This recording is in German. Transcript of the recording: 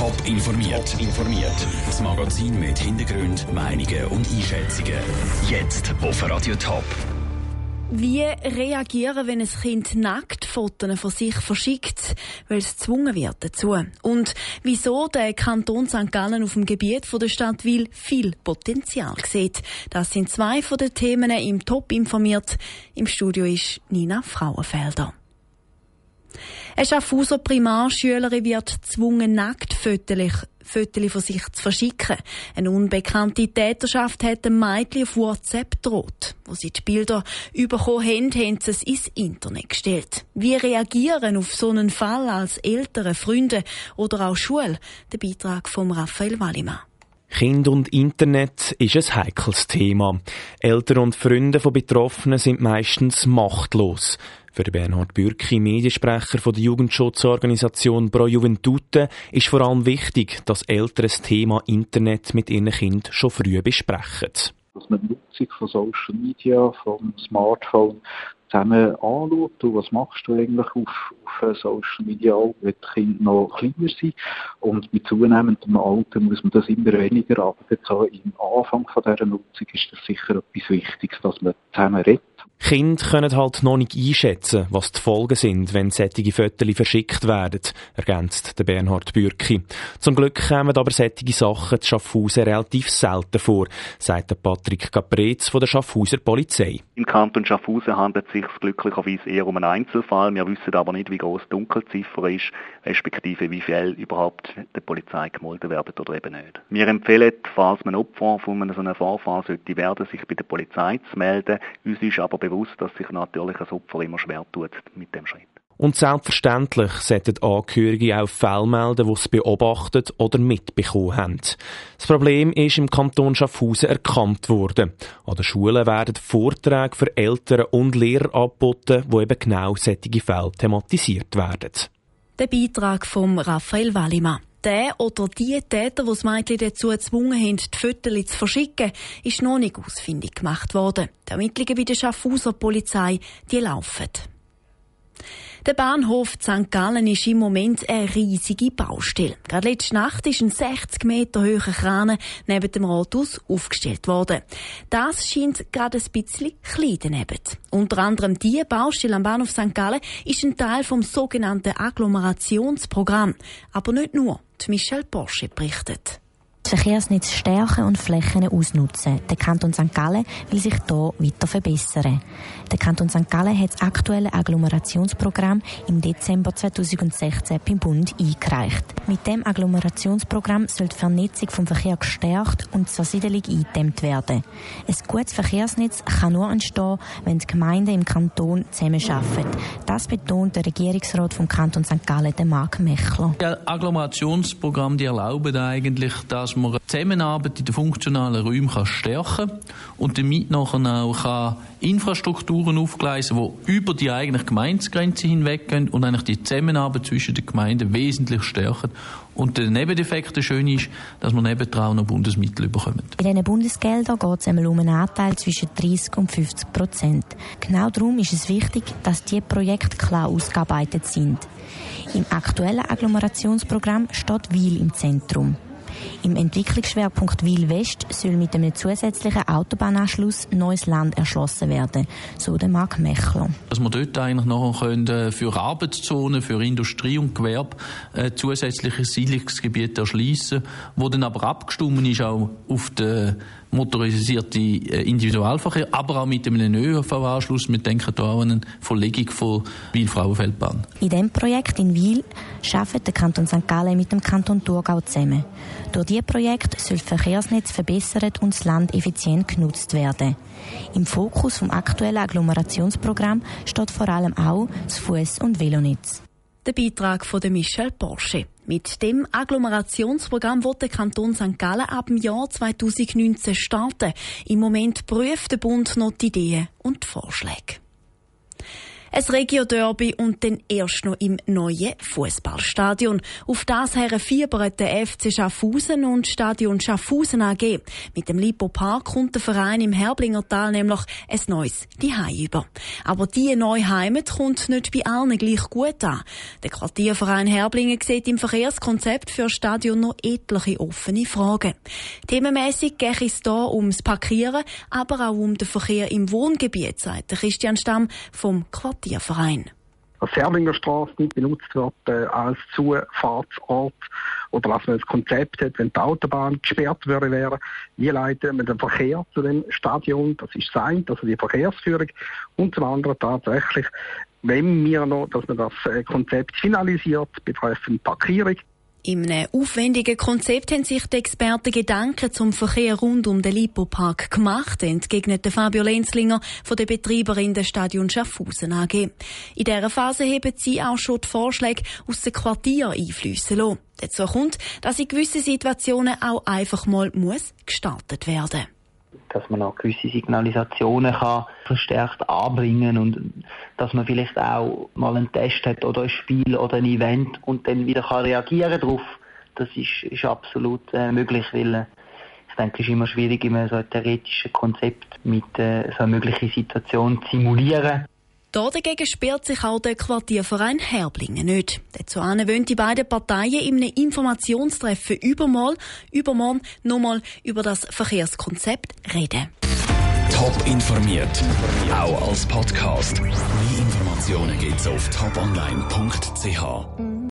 Top informiert. informiert. Das Magazin mit Hintergrund, Meinungen und Einschätzungen. Jetzt auf Radio Top. Wie reagieren, wenn ein Kind nackt Fotos von sich verschickt, weil es gezwungen wird dazu? Und wieso der Kanton St. Gallen auf dem Gebiet der Stadt Wil viel Potenzial sieht? Das sind zwei von den Themen im Top informiert. Im Studio ist Nina Frauenfelder. Eine Schaffhauser Primarschülerin wird gezwungen, nackt Fotos von sich zu verschicken. Eine unbekannte Täterschaft hat dem Mädchen auf WhatsApp droht. Wo sie die Bilder bekommen haben, haben sie es ins Internet gestellt. Wie reagieren auf so einen Fall als Eltern, Freunde oder auch Schule? Der Beitrag von Raphael Wallimann. Kind und Internet ist ein heikles Thema. Eltern und Freunde von Betroffenen sind meistens machtlos. Für Bernhard Bürki, Mediensprecher von der Jugendschutzorganisation Pro Juventute, ist vor allem wichtig, dass Eltern das Thema Internet mit ihren Kindern schon früh besprechen. Dass man die Nutzung von Social Media, vom Smartphone zusammen anschaut. Und was machst du eigentlich auf, auf Social Media, wenn die Kinder noch kleiner sind? Und mit zunehmendem Alter muss man das immer weniger, aber jetzt so im Anfang von dieser Nutzung ist das sicher etwas Wichtiges, dass man zusammen redet Kinder können halt noch nicht einschätzen, was die Folgen sind, wenn solche Fotos verschickt werden, ergänzt der Bernhard Bürki. Zum Glück kommen aber solche Sachen zu Schaffhausen relativ selten vor, sagt der Patrick Caprez von der Schaffhauser Polizei. Im Kanton Schaffhausen handelt es sich glücklicherweise eher um einen Einzelfall. Wir wissen aber nicht, wie groß die Dunkelziffer ist, respektive wie viel überhaupt der Polizei gemolden werden oder eben nicht. Wir empfehlen, falls man Opfer von einem Vorfall sollte werden, sich bei der Polizei zu melden. Uns ist aber bewusst, dass sich natürlich ein Opfer immer schwer tut mit dem Schritt. Und selbstverständlich sollten Angehörige auch Fälle melden, die sie beobachtet oder mitbekommen haben. Das Problem ist im Kanton Schaffhausen erkannt worden. An den Schulen werden Vorträge für Eltern und Lehrer angeboten, wo eben genau solche Fälle thematisiert werden. Der Beitrag von Raphael Wallimann. Der oder die Täter, die das Mädchen dazu gezwungen haben, die Fotos zu verschicken, ist noch nicht ausfindig gemacht worden. Die Ermittlungen bei der Schaffhauser Polizei, die laufen. Der Bahnhof St. Gallen ist im Moment eine riesige Baustelle. Gerade letzte Nacht ist ein 60 Meter hoher Kran neben dem Rathaus aufgestellt worden. Das scheint gerade ein bisschen klein daneben. Unter anderem diese Baustelle am Bahnhof St. Gallen ist ein Teil vom sogenannten Agglomerationsprogramm. Aber nicht nur. Michelle Porsche berichtet. Verkehrsnetz stärken und Flächen ausnutzen. Der Kanton St. Gallen will sich hier weiter verbessern. Der Kanton St. Gallen hat das aktuelle Agglomerationsprogramm im Dezember 2016 beim Bund eingereicht. Mit dem Agglomerationsprogramm soll die Vernetzung vom Verkehr gestärkt und die Zersiedelung eingedämmt werden. Ein gutes Verkehrsnetz kann nur entstehen, wenn die Gemeinden im Kanton zusammenarbeiten. Das betont der Regierungsrat vom Kanton St. Gallen, Marc Mechler. Das Agglomerationsprogramm die erlauben eigentlich, dass man die Zusammenarbeit in den funktionalen Räumen stärken kann und damit nachher auch kann Infrastrukturen aufgleisen, die über die eigene Gemeindegrenze hinweggehen und eigentlich die Zusammenarbeit zwischen den Gemeinden wesentlich stärken. Und der Nebeneffekt der schön ist, dass wir nebendran noch Bundesmittel bekommen. Bei diesen Bundesgeldern geht es einmal um einen Anteil zwischen 30 und 50 Prozent. Genau darum ist es wichtig, dass diese Projekte klar ausgearbeitet sind. Im aktuellen Agglomerationsprogramm steht Wiel im Zentrum. Im Entwicklungsschwerpunkt Wil West soll mit einem zusätzlichen Autobahnanschluss neues Land erschlossen werden, so der Marc Mechler. Dass wir dort eigentlich noch können äh, für Arbeitszonen, für Industrie und Gewerbe äh, zusätzliche Siedlungsgebiete erschließen, wo dann aber abgestimmt ist auch auf den motorisierte äh, Individualverkehr, aber auch mit einem ÖV-Anschluss. Wir denken hier auch an eine Verlegung von Wiel-Frauenfeldbahn. In diesem Projekt in Wiel arbeitet der Kanton St. Gallen mit dem Kanton Thurgau zusammen. Durch dieses Projekt soll das Verkehrsnetz verbessert und das Land effizient genutzt werden. Im Fokus vom aktuellen Agglomerationsprogramm steht vor allem auch das Fuß- und Velonetz. Der Beitrag von Michel Porsche. Mit dem Agglomerationsprogramm wird der Kanton St. Gallen ab dem Jahr 2019 starten. Im Moment prüft der Bund noch die Ideen und die Vorschläge. Ein Regio-Derby und dann erst noch im neuen Fußballstadion. Auf das her fiebert der FC Schaffhausen und Stadion Schaffhausen AG. Mit dem Lipo Park kommt der Verein im Herblingertal nämlich ein neues Zuhause über. Aber diese neue Heimat kommt nicht bei allen gleich gut an. Der Quartierverein Herblingen sieht im Verkehrskonzept für das Stadion noch etliche offene Fragen. Themenmäßig geht es hier ums Parkieren, aber auch um den Verkehr im Wohngebiet, sagt Christian Stamm vom Quartier Quartierverein. Dass Serlinger Straße nicht benutzt wird äh, als Zufahrtsort oder dass man das Konzept hat, wenn die Autobahn gesperrt würde wäre, wie leiten wir den Verkehr zu dem Stadion, das ist sein, also die Verkehrsführung und zum anderen tatsächlich, wenn wir noch, dass man das äh, Konzept finalisiert betreffend Parkierung, in einem aufwendigen Konzept haben sich die Experten Gedanken zum Verkehr rund um den Lipo-Park gemacht, entgegnet Fabio Lenzlinger von der Betreiberin des Stadion Schaffhausen AG. In dieser Phase haben sie auch schon die Vorschläge aus dem Quartier einfließen lassen. Dazu kommt, dass in gewissen Situationen auch einfach mal muss gestartet werden muss dass man auch gewisse Signalisationen kann verstärkt anbringen und dass man vielleicht auch mal einen Test hat oder ein Spiel oder ein Event und dann wieder kann reagieren darauf. Das ist, ist absolut äh, möglich, weil äh, ich denke, es ist immer schwierig, immer so ein theoretisches Konzept mit äh, so einer möglichen Situation zu simulieren. Dagegen sperrt sich auch der Quartierverein Herblingen nicht. Dazu wollen die beiden Parteien in einem Informationstreffen übermorgen, übermorgen nochmal über das Verkehrskonzept reden. Top informiert, auch als Podcast. Mehr Informationen gibt's auf toponline.ch.